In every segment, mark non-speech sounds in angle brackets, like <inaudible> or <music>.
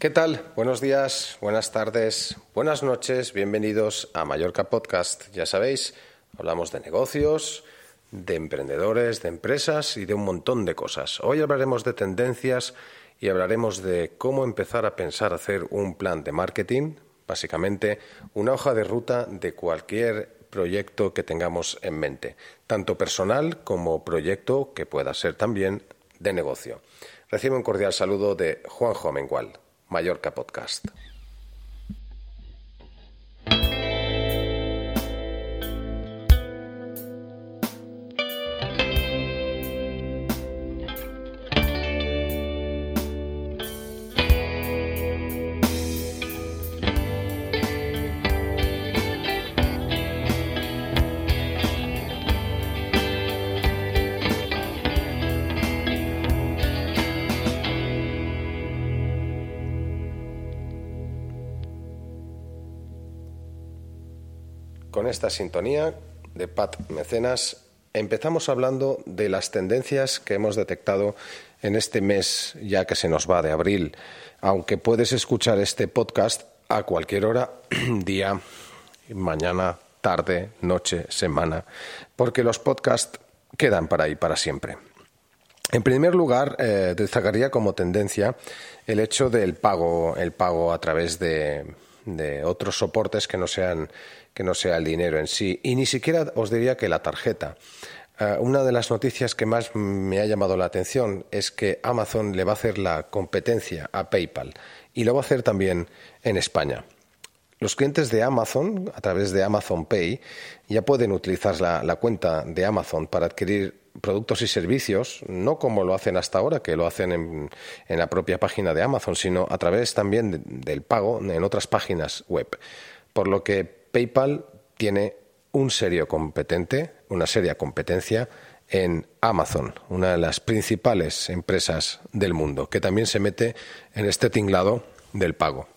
¿Qué tal? Buenos días, buenas tardes, buenas noches, bienvenidos a Mallorca Podcast. Ya sabéis, hablamos de negocios, de emprendedores, de empresas y de un montón de cosas. Hoy hablaremos de tendencias y hablaremos de cómo empezar a pensar hacer un plan de marketing, básicamente una hoja de ruta de cualquier proyecto que tengamos en mente, tanto personal como proyecto que pueda ser también de negocio. Recibe un cordial saludo de Juanjo Mengual. Mallorca Podcast. Esta sintonía de Pat Mecenas empezamos hablando de las tendencias que hemos detectado en este mes ya que se nos va de abril, aunque puedes escuchar este podcast a cualquier hora, <clears throat> día, mañana, tarde, noche, semana, porque los podcasts quedan para ahí para siempre. En primer lugar, eh, destacaría como tendencia el hecho del pago, el pago a través de, de otros soportes que no sean que no sea el dinero en sí. Y ni siquiera os diría que la tarjeta. Eh, una de las noticias que más me ha llamado la atención es que Amazon le va a hacer la competencia a PayPal y lo va a hacer también en España. Los clientes de Amazon, a través de Amazon Pay, ya pueden utilizar la, cuenta de Amazon para adquirir productos y servicios, no como lo hacen hasta ahora, que lo hacen en, la propia página de Amazon, sino a través también del pago en otras páginas web. Por lo que PayPal tiene un serio competente, una seria competencia en Amazon, una de las principales empresas del mundo, que también se mete en este tinglado del pago.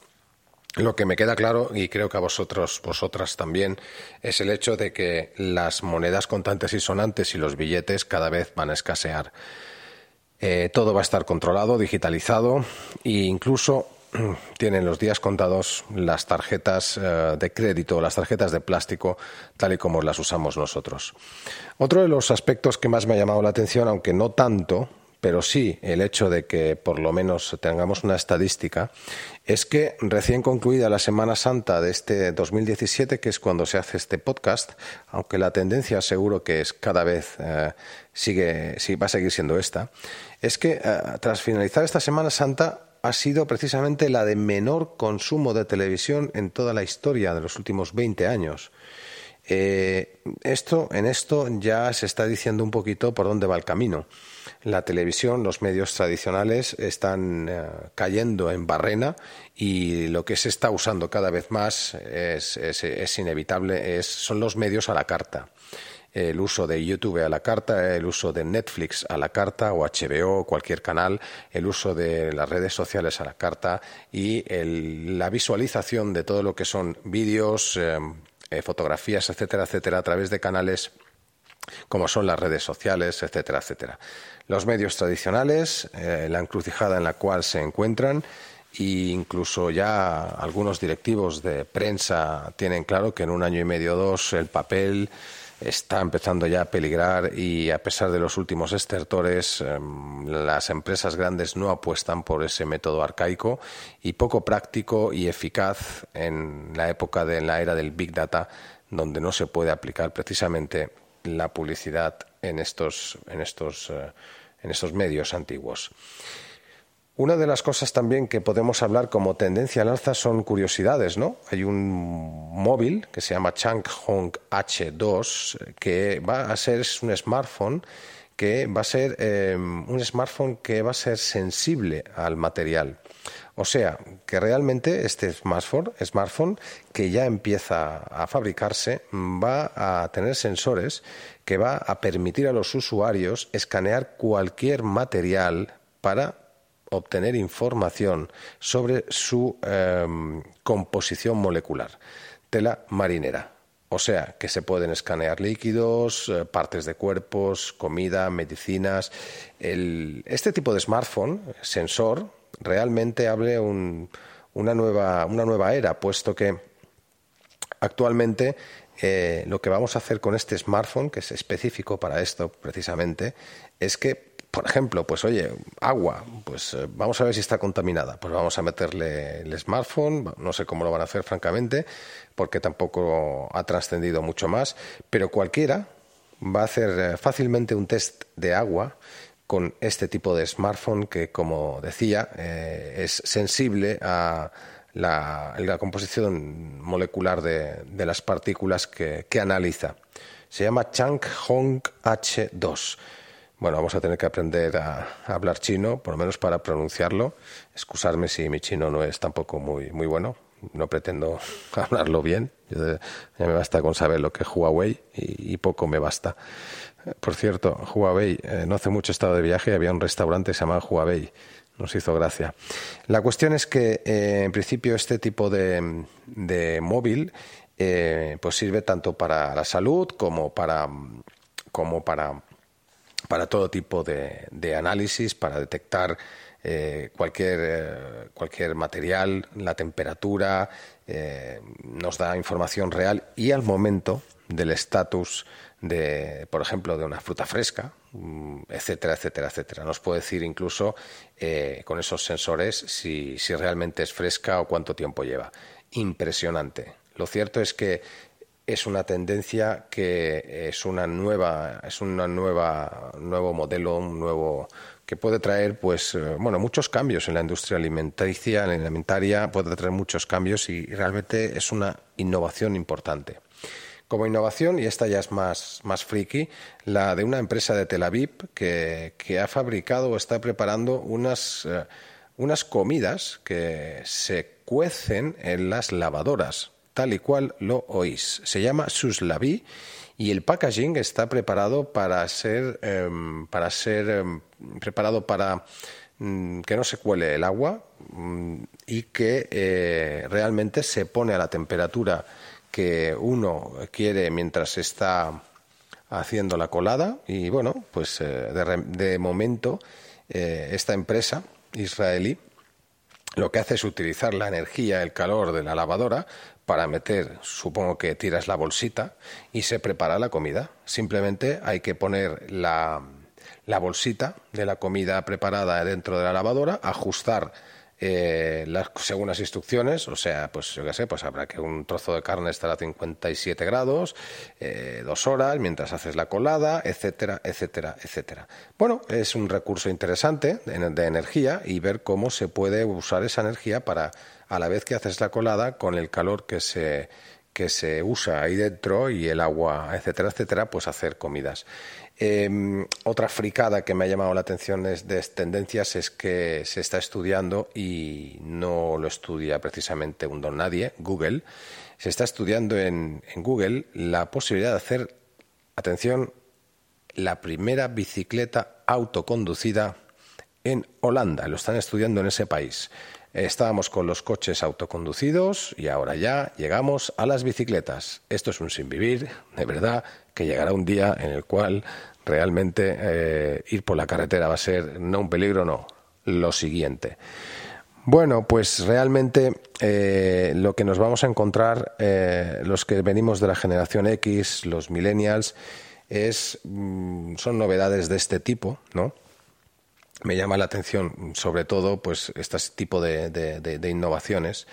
Lo que me queda claro, y creo que a vosotros, vosotras también, es el hecho de que las monedas contantes y sonantes y los billetes cada vez van a escasear. Eh, todo va a estar controlado, digitalizado e incluso <clears throat> tienen los días contados las tarjetas eh, de crédito, las tarjetas de plástico, tal y como las usamos nosotros. Otro de los aspectos que más me ha llamado la atención, aunque no tanto, pero sí el hecho de que por lo menos tengamos una estadística, es que recién concluida la Semana Santa de este 2017, que es cuando se hace este podcast, aunque la tendencia seguro que es cada vez eh, sigue, sí, va a seguir siendo esta, es que eh, tras finalizar esta Semana Santa ha sido precisamente la de menor consumo de televisión en toda la historia de los últimos 20 años. Eh, esto, en esto ya se está diciendo un poquito por dónde va el camino. La televisión, los medios tradicionales están eh, cayendo en barrena y lo que se está usando cada vez más es, es inevitable, son los medios a la carta el uso de YouTube a la carta, el uso de Netflix a la carta o HBO, cualquier canal, el uso de las redes sociales a la carta y la visualización de todo lo que son vídeos, em, eh, fotografías, etcétera, etcétera, a través de canales como son las redes sociales, etcétera, etcétera. Los medios tradicionales, eh, la encrucijada en la cual se encuentran, e incluso ya algunos directivos de prensa tienen claro que en un año y medio o dos el papel está empezando ya a peligrar y a pesar de los últimos estertores, em, las empresas grandes no apuestan por ese método arcaico y poco práctico y eficaz en la época de la era del Big Data, donde no se puede aplicar precisamente la publicidad en estos, en estos, eh, en estos medios antiguos. Una de las cosas también que podemos hablar como tendencia al alza son curiosidades, ¿no? Hay un móvil que se llama Changhong H2 que va a ser un smartphone que va a ser eh, un smartphone que va a ser sensible al material. O sea, que realmente este smartphone que ya empieza a fabricarse va a tener sensores que va a permitir a los usuarios escanear cualquier material para obtener información sobre su em, composición molecular. Tela marinera. O sea, que se pueden escanear líquidos, eh, partes de cuerpos, comida, medicinas. este tipo de smartphone, sensor, realmente abre una, nueva, una nueva era, puesto que actualmente eh, lo que vamos a hacer con este smartphone, que es específico para esto precisamente, es que por ejemplo, pues oye, agua, pues eh, vamos a ver si está contaminada. Pues vamos a meterle el smartphone, no sé cómo lo van a hacer francamente, porque tampoco ha trascendido mucho más, pero cualquiera va a hacer eh, fácilmente un test de agua con este tipo de smartphone que, como decía, eh, es sensible a la, composición molecular de, las partículas que, que, analiza. Se llama Chang Hong H2 bueno, vamos a tener que aprender a, hablar chino, por lo menos para pronunciarlo. Excusarme si mi chino no es tampoco muy, muy bueno. No pretendo <laughs> hablarlo bien. ya me basta con saber lo que es Huawei y, poco me basta. Por cierto, Huawei, eh, no hace mucho estado de viaje había un restaurante que se llamaba Huawei. Nos hizo gracia. La cuestión es que, eh, en principio, este tipo de, móvil eh, pues sirve tanto para la salud como para, como para para todo tipo de, análisis, para detectar eh, cualquier, eh, cualquier material, la temperatura, eh, nos da información real y al momento del estatus de, por ejemplo, de una fruta fresca, mm, etcétera, etcétera, etcétera. Nos puede decir incluso con esos sensores si, si realmente es fresca o cuánto tiempo lleva. Impresionante. Lo cierto es que es una tendencia que es una nueva, es una nueva, nuevo modelo, un nuevo que puede traer, pues, eh, bueno, muchos cambios en la industria alimenticia, alimentaria, puede traer muchos cambios y realmente es una innovación importante. Como innovación, y esta ya es más, más friki, la de una empresa de Tel Aviv que, que ha fabricado o está preparando unas, eh, unas comidas que se cuecen en las lavadoras tal y cual lo oís. Se llama Suslavi y el packaging está preparado para ser, em, para ser em, preparado para mm, que no se cuele el agua mm, y que eh, realmente se pone a la temperatura que uno quiere mientras está haciendo la colada y bueno pues eh, de, momento eh, esta empresa israelí lo que hace es utilizar la energía, el calor de la lavadora para meter, supongo que tiras la bolsita y se prepara la comida. Simplemente hay que poner la, la bolsita de la comida preparada dentro de la lavadora, ajustar eh, las, según las instrucciones, o sea, pues yo qué sé, pues habrá que un trozo de carne estará a 57 grados, eh, dos horas, mientras haces la colada, etcétera, etcétera, etcétera. Bueno, es un recurso interesante de, de energía y ver cómo se puede usar esa energía para, a la vez que haces la colada, con el calor que se que se usa ahí dentro y el agua, etcétera, etcétera, pues hacer comidas. Em, otra fricada que me ha llamado la atención de, de tendencias es que se está estudiando y no lo estudia precisamente un don nadie, Google. Se está estudiando en, en Google la posibilidad de hacer, atención, la primera bicicleta autoconducida en Holanda. Lo están estudiando en ese país. Estábamos con los coches autoconducidos y ahora ya llegamos a las bicicletas. Esto es un sinvivir, de verdad, que llegará un día en el cual realmente eh, ir por la carretera va a ser no un peligro, no, lo siguiente. Bueno, pues realmente eh, lo que nos vamos a encontrar, eh, los que venimos de la generación X, los millennials, es, mm, son novedades de este tipo, ¿no? Me llama la atención sobre todo pues este tipo de, innovaciones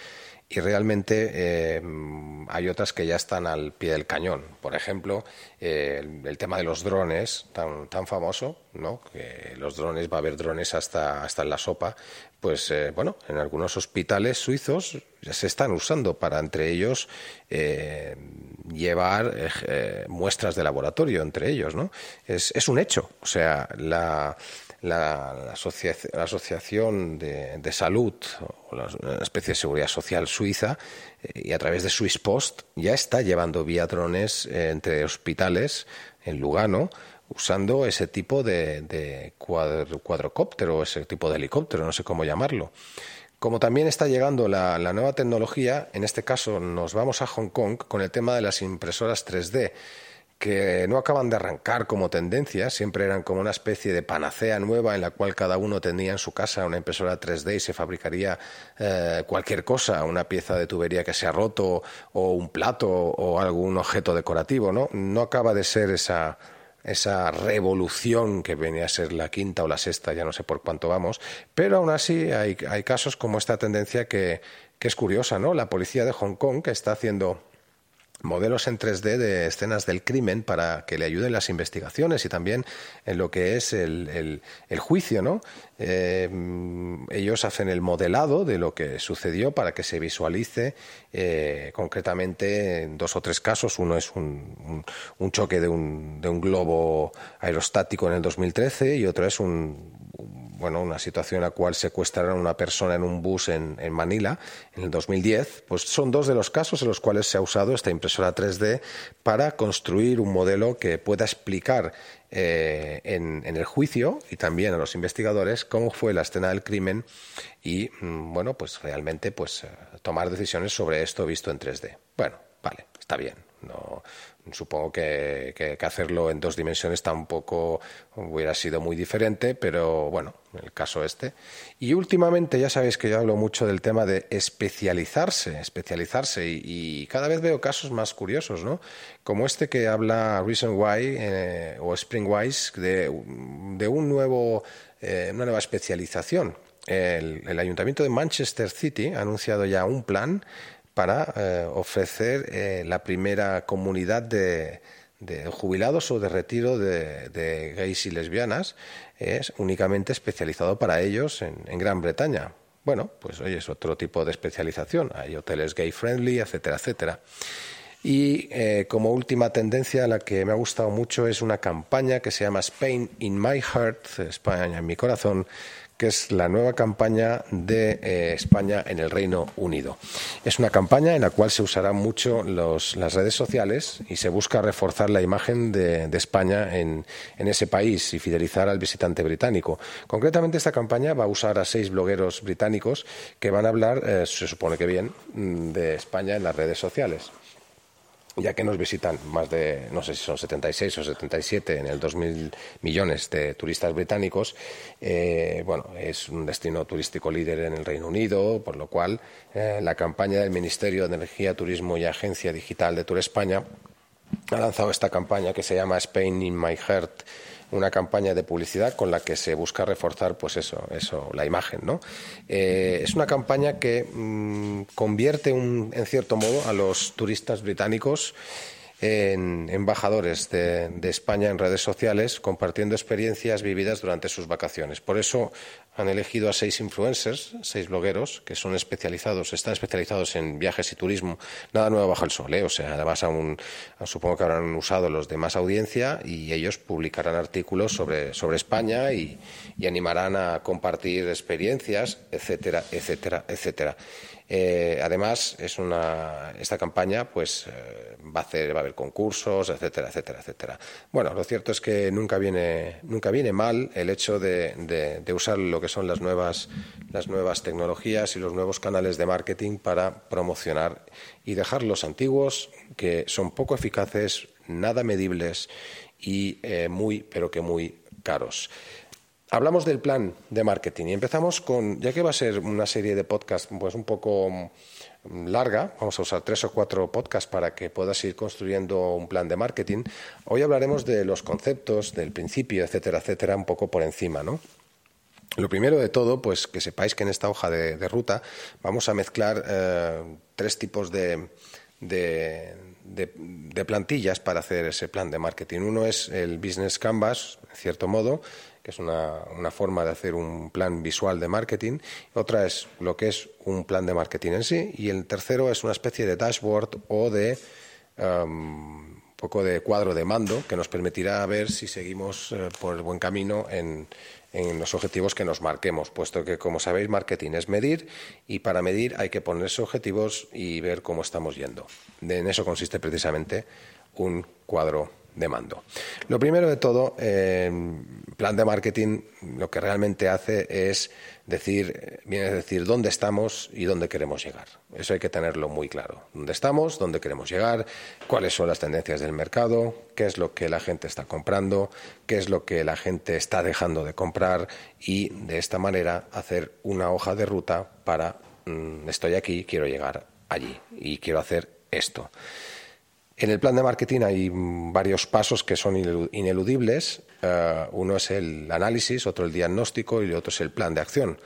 y realmente eh, hay otras que ya están al pie del cañón. Por ejemplo, eh, el, tema de los drones, tan, tan famoso, ¿no? que los drones, va a haber drones hasta, hasta en la sopa, pues eh, bueno, en algunos hospitales suizos ya se están usando para entre ellos eh, llevar eh, muestras de laboratorio entre ellos, ¿no? Es, es un hecho, o sea, la, la, Asociación de, Salud o la, especie de seguridad social suiza y a través de Swiss Post ya está llevando vía drones entre hospitales en Lugano usando ese tipo de, de cuadrocóptero, ese tipo de helicóptero, no sé cómo llamarlo. Como también está llegando la, nueva tecnología, en este caso nos vamos a Hong Kong con el tema de las impresoras 3D, que no acaban de arrancar como tendencia, siempre eran como una especie de panacea nueva en la cual cada uno tenía en su casa una impresora 3D y se fabricaría eh, cualquier cosa, una pieza de tubería que se ha roto o un plato o algún objeto decorativo, ¿no? No acaba de ser esa esa revolución que venía a ser la quinta o la sexta, ya no sé por cuánto vamos, pero aún así hay, hay casos como esta tendencia que, que es curiosa, ¿no? La policía de Hong Kong que está haciendo modelos en 3D de escenas del crimen para que le ayuden las investigaciones y también en lo que es el, el, juicio, ¿no? Eh, ellos hacen el modelado de lo que sucedió para que se visualice eh, concretamente en dos o tres casos. Uno es un, un, choque de un, de un globo aerostático en el 2013 y otro es un, bueno, una situación en la cual secuestraron a una persona en un bus en, Manila en el 2010, pues son dos de los casos en los cuales se ha usado esta impresora 3D para construir un modelo que pueda explicar eh, en, el juicio y también a los investigadores cómo fue la escena del crimen y, mm, bueno, pues realmente pues, eh, tomar decisiones sobre esto visto en 3D. Bueno, vale, está bien. No, Supongo que, hacerlo en dos dimensiones tampoco hubiera sido muy diferente, pero bueno, en el caso este. Y últimamente ya sabéis que yo hablo mucho del tema de especializarse, especializarse, y, cada vez veo casos más curiosos, ¿no? Como este que habla Reason Why eh, o Springwise de, de un nuevo, eh, una nueva especialización. el Ayuntamiento de Manchester City ha anunciado ya un plan para eh, ofrecer eh, la primera comunidad de, jubilados o de retiro de, gays y lesbianas. Es únicamente especializado para ellos en, Gran Bretaña. Bueno, pues oye, es otro tipo de especialización. Hay hoteles gay friendly, etcétera, etcétera. Y eh, como última tendencia, la que me ha gustado mucho es una campaña que se llama Spain in My Heart, España en mi corazón, que es la nueva campaña de eh, España en el Reino Unido. Es una campaña en la cual se usarán mucho las redes sociales y se busca reforzar la imagen de, España en, ese país y fidelizar al visitante británico. Concretamente, esta campaña va a usar a seis blogueros británicos que van a hablar, eh, se supone que bien, mm, de España en las redes sociales ya que nos visitan más de, no sé si son 76 o 77 en el 2.000 millones de turistas británicos, eh, bueno, es un destino turístico líder en el Reino Unido, por lo cual eh, la campaña del Ministerio de Energía, Turismo y Agencia Digital de Tour España ha lanzado esta campaña que se llama Spain in My Heart una campaña de publicidad con la que se busca reforzar, pues eso, eso, la imagen, ¿no? Eh, es una campaña que mm, convierte, un, en cierto modo, a los turistas británicos en embajadores de, España en redes sociales compartiendo experiencias vividas durante sus vacaciones. Por eso han elegido a seis influencers, seis blogueros, que son especializados, están especializados en viajes y turismo. Nada nuevo bajo el sol, ¿eh? o sea, además supongo que habrán usado los de más audiencia y ellos publicarán artículos sobre, España y animarán a compartir experiencias, etcétera, etcétera, etcétera. Eh, además, esta campaña pues, eh, va, a hacer, va a haber concursos, etcétera, etcétera, etcétera. Bueno, lo cierto es que nunca viene, nunca viene mal el hecho de, usar lo que son las nuevas, las nuevas tecnologías y los nuevos canales de marketing para promocionar y dejar los antiguos, que son poco eficaces, nada medibles y eh, muy, pero que muy caros. Hablamos del plan de marketing y empezamos con, ya que va a ser una serie de podcasts pues un poco mm, larga, vamos a usar tres o cuatro podcasts para que puedas ir construyendo un plan de marketing. Hoy hablaremos de los conceptos, del principio, etcétera, etcétera, un poco por encima, ¿no? Lo primero de todo, pues que sepáis que en esta hoja de, ruta vamos a mezclar eh, tres tipos de, de, plantillas para hacer ese plan de marketing. Uno es el Business Canvas, en cierto modo, es una, una, forma de hacer un plan visual de marketing. Otra es lo que es un plan de marketing en sí. Y el tercero es una especie de dashboard o de um, poco de cuadro de mando que nos permitirá ver si seguimos eh, por el buen camino en, en los objetivos que nos marquemos, puesto que, como sabéis, marketing es medir y para medir hay que ponerse objetivos y ver cómo estamos yendo. En eso consiste precisamente un cuadro de mando. Lo primero de todo, eh, plan de marketing lo que realmente hace es decir, viene a decir dónde estamos y dónde queremos llegar. Eso hay que tenerlo muy claro. ¿Dónde estamos? ¿Dónde queremos llegar? ¿Cuáles son las tendencias del mercado? ¿Qué es lo que la gente está comprando? ¿Qué es lo que la gente está dejando de comprar? Y de esta manera hacer una hoja de ruta para mm, estoy aquí, quiero llegar allí y quiero hacer esto. En el plan de marketing hay varios pasos que son ineludibles. Eh, uno es el análisis, otro el diagnóstico y otro es el plan de acción.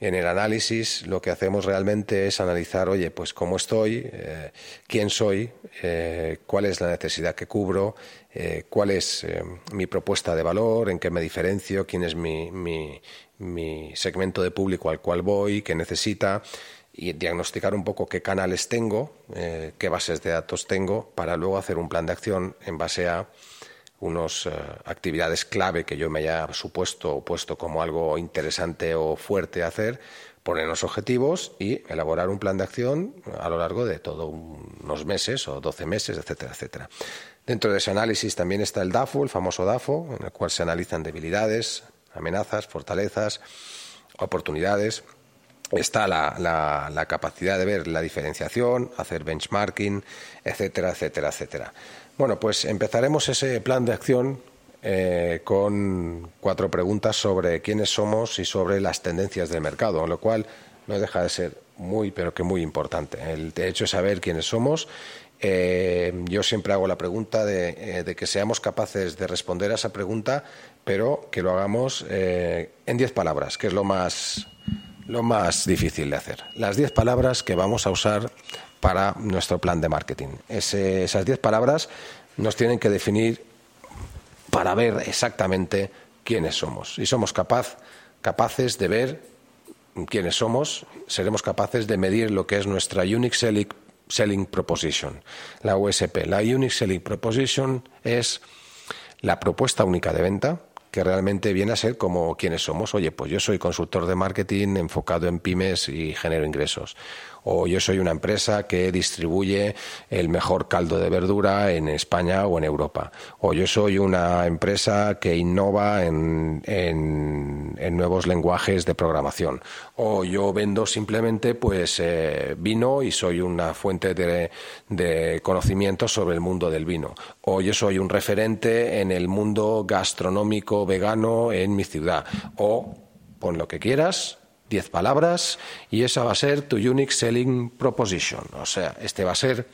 En el análisis lo que hacemos realmente es analizar, oye, pues cómo estoy, eh, quién soy, eh, cuál es la necesidad que cubro, cuál es mi propuesta de valor, en qué me diferencio, quién es mi, mi segmento de público al cual voy, qué necesita y diagnosticar un poco qué canales tengo, eh, qué bases de datos tengo, para luego hacer un plan de acción en base a unas eh, actividades clave que yo me haya supuesto o puesto como algo interesante o fuerte hacer, poner unos objetivos y elaborar un plan de acción a lo largo de todos unos meses o 12 meses, etcétera, etcétera. Dentro de ese análisis también está el DAFO, el famoso DAFO, en el cual se analizan debilidades, amenazas, fortalezas, oportunidades está la, capacidad de ver la diferenciación, hacer benchmarking, etcétera, etcétera, etcétera. Bueno, pues empezaremos ese plan de acción eh, con cuatro preguntas sobre quiénes somos y sobre las tendencias del mercado, lo cual no deja de ser muy, pero que muy importante. El hecho de saber quiénes somos. Eh, yo siempre hago la pregunta de, eh, de, que seamos capaces de responder a esa pregunta, pero que lo hagamos en diez palabras, que es lo más lo más difícil de hacer. Las diez palabras que vamos a usar para nuestro plan de marketing. esas diez palabras nos tienen que definir para ver exactamente quiénes somos. Y somos capaz, capaces de ver quiénes somos, seremos capaces de medir lo que es nuestra Unique Selling, selling Proposition, la USP. La Unique Selling Proposition es la propuesta única de venta que realmente viene a ser como quienes somos. Oye, pues yo soy consultor de marketing enfocado en pymes y genero ingresos o yo soy una empresa que distribuye el mejor caldo de verdura en España o en Europa, o yo soy una empresa que innova en, en, nuevos lenguajes de programación, o yo vendo simplemente pues eh, vino y soy una fuente de, de conocimiento sobre el mundo del vino, o yo soy un referente en el mundo gastronómico vegano en mi ciudad, o pon lo que quieras, 10 palabras y esa va a ser tu unique selling proposition. O sea, este va a ser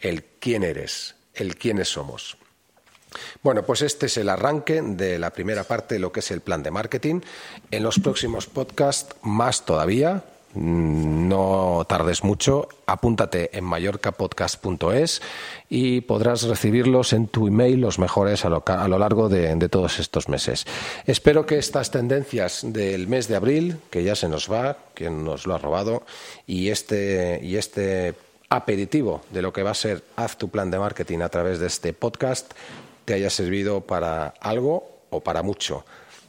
el quién eres, el quiénes somos. Bueno, pues este es el arranque de la primera parte de lo que es el plan de marketing. En los próximos podcasts, más todavía, no tardes mucho, apúntate en mallorcapodcast.es y podrás recibirlos en tu email los mejores a lo, largo de, todos estos meses. Espero que estas tendencias del mes de abril, que ya se nos va, quien nos lo ha robado, y este, y este aperitivo de lo que va a ser Haz tu plan de marketing a través de este podcast, te haya servido para algo o para mucho.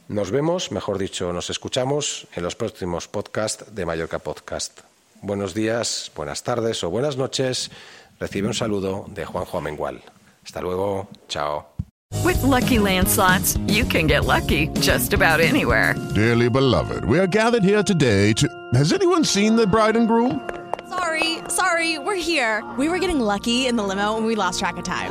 Nos vemos, mejor dicho, nos escuchamos en los próximos podcasts de Mallorca Podcast. Buenos días, buenas tardes o buenas noches. Recibe un saludo de Juanjo Amengual. Hasta luego. Chao. With lucky landslots, you can get lucky just about anywhere. Dearly beloved, we are gathered here today to. Has anyone seen the bride and groom? Sorry, sorry, we're here. We were getting lucky in the limo and we lost track of time.